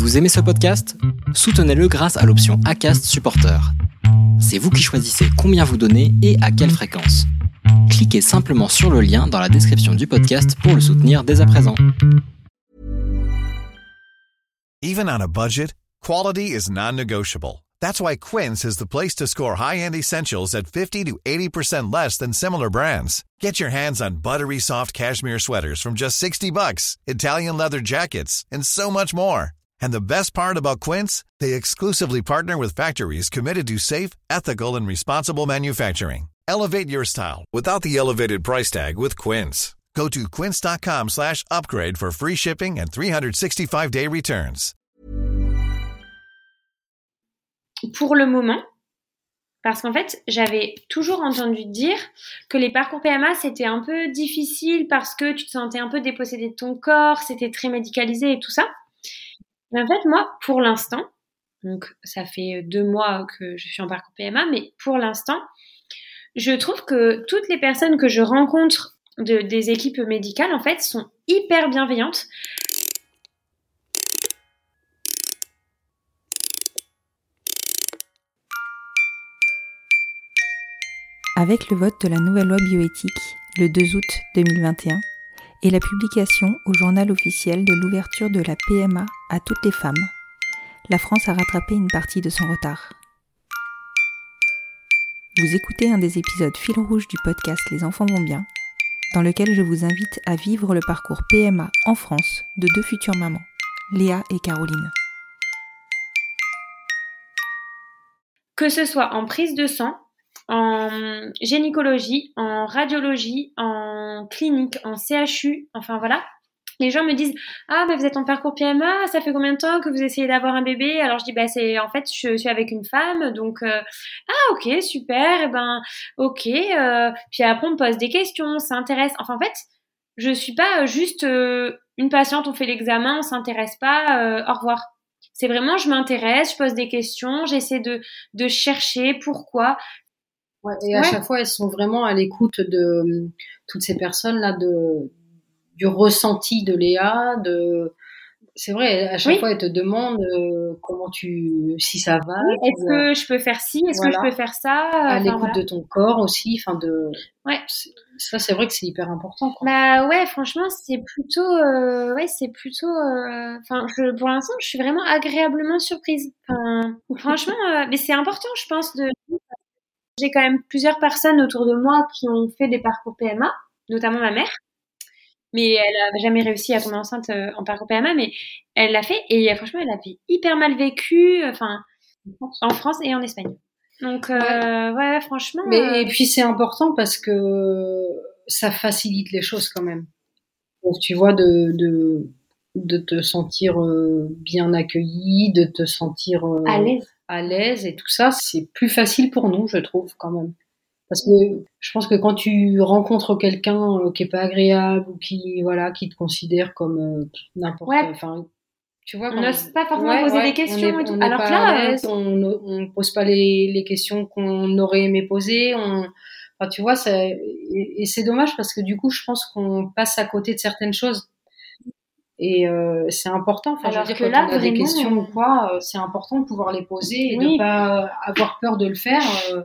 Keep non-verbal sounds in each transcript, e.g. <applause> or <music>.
Vous aimez ce podcast? Soutenez-le grâce à l'option ACAST Supporter. C'est vous qui choisissez combien vous donnez et à quelle fréquence. Cliquez simplement sur le lien dans la description du podcast pour le soutenir dès à présent. Even on a budget, quality is non-negotiable. That's why Quince is the place to score high-end essentials at 50 to 80% less than similar brands. Get your hands on buttery soft cashmere sweaters from just 60 bucks, Italian leather jackets, and so much more. And the best part about Quince, they exclusively partner with factories committed to safe, ethical, and responsible manufacturing. Elevate your style without the elevated price tag with Quince. Go to quince.com slash upgrade for free shipping and 365-day returns. Pour le moment, parce qu'en fait, j'avais toujours entendu dire que les parcours PMA, c'était un peu difficile parce que tu te sentais un peu dépossédé de ton corps, c'était très médicalisé et tout ça. En fait, moi, pour l'instant, donc ça fait deux mois que je suis en parcours PMA, mais pour l'instant, je trouve que toutes les personnes que je rencontre de, des équipes médicales, en fait, sont hyper bienveillantes. Avec le vote de la nouvelle loi bioéthique le 2 août 2021 et la publication au journal officiel de l'ouverture de la PMA à toutes les femmes, la France a rattrapé une partie de son retard. Vous écoutez un des épisodes fil rouge du podcast Les enfants vont bien, dans lequel je vous invite à vivre le parcours PMA en France de deux futures mamans, Léa et Caroline. Que ce soit en prise de sang, en gynécologie, en radiologie, en clinique, en CHU, enfin voilà. Les gens me disent ah mais vous êtes en parcours PMA, ça fait combien de temps que vous essayez d'avoir un bébé? Alors je dis bah c'est en fait je suis avec une femme donc euh, ah ok super et ben ok euh, puis après on me pose des questions, on s'intéresse. Enfin en fait je suis pas juste euh, une patiente, on fait l'examen, on s'intéresse pas, au revoir. C'est vraiment je m'intéresse, je pose des questions, j'essaie de de chercher pourquoi. Ouais, et à chaque fois, elles sont vraiment à l'écoute de toutes ces personnes-là, de du ressenti de Léa, de c'est vrai, à chaque fois, elles te demandent euh, comment tu, si ça va. est-ce que je peux faire ci, est-ce que je peux faire ça À l'écoute de ton corps aussi, enfin de. Ouais. Ça, c'est vrai que c'est hyper important. Quoi. Bah ouais, franchement, c'est plutôt, euh, ouais, c'est plutôt, euh, enfin, pour l'instant, je suis vraiment agréablement surprise. Enfin, <laughs> franchement, mais c'est important, je pense, de j'ai quand même plusieurs personnes autour de moi qui ont fait des parcours PMA, notamment ma mère. Mais elle n'a jamais réussi à tomber enceinte euh, en parcours PMA, mais elle l'a fait et franchement, elle a hyper mal vécu, enfin, en France et en Espagne. Donc, euh, ouais. franchement. Mais, euh, Et puis c'est important parce que ça facilite les choses quand même. Donc, tu vois, de, de, de te sentir bien accueilli, de te sentir à l'aise à l'aise et tout ça, c'est plus facile pour nous, je trouve, quand même. Parce que je pense que quand tu rencontres quelqu'un euh, qui est pas agréable ou qui voilà qui te considère comme euh, n'importe enfin tu vois on n'ose pas forcément poser des questions et tout. alors que là euh, on, on pose pas les, les questions qu'on aurait aimé poser on enfin, tu vois et, et c'est dommage parce que du coup je pense qu'on passe à côté de certaines choses et euh, c'est important. Enfin, Alors je veux dire, que quand là, on a des questions ou quoi, euh, c'est important de pouvoir les poser et de pas avoir peur de le faire. Euh,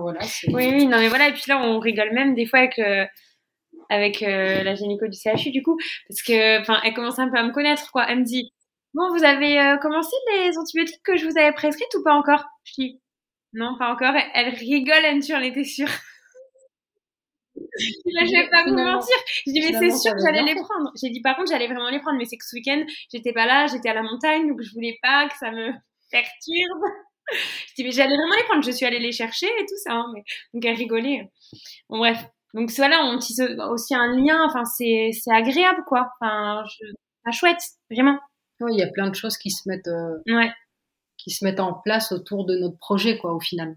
voilà, oui, oui, non mais voilà. Et puis là, on rigole même des fois avec avec la gynéco du CHU du coup, parce que enfin, elle commence un peu à me connaître quoi. Elle me dit bon, vous avez commencé les antibiotiques que je vous avais prescrites ou pas encore? Je dis non, pas encore. Elle rigole, elle me dit on était sûre. je vais pas vous mentir. Je dis, mais c'est sûr que j'allais les prendre. J'ai dit, par contre, j'allais vraiment les prendre, mais c'est que ce week-end, j'étais pas là, j'étais à la montagne, donc je voulais pas que ça me perturbe. Je dis, mais j'allais vraiment les prendre. Je suis allée les chercher et tout ça. Hein, mais... Donc, elle rigolait. Bon, bref. Donc, voilà, on tisse aussi un lien. Enfin, c'est, c'est agréable, quoi. Enfin, je... chouette, vraiment. Oui, il y a plein de choses qui se mettent, euh, ouais. qui se mettent en place autour de notre projet, quoi, au final.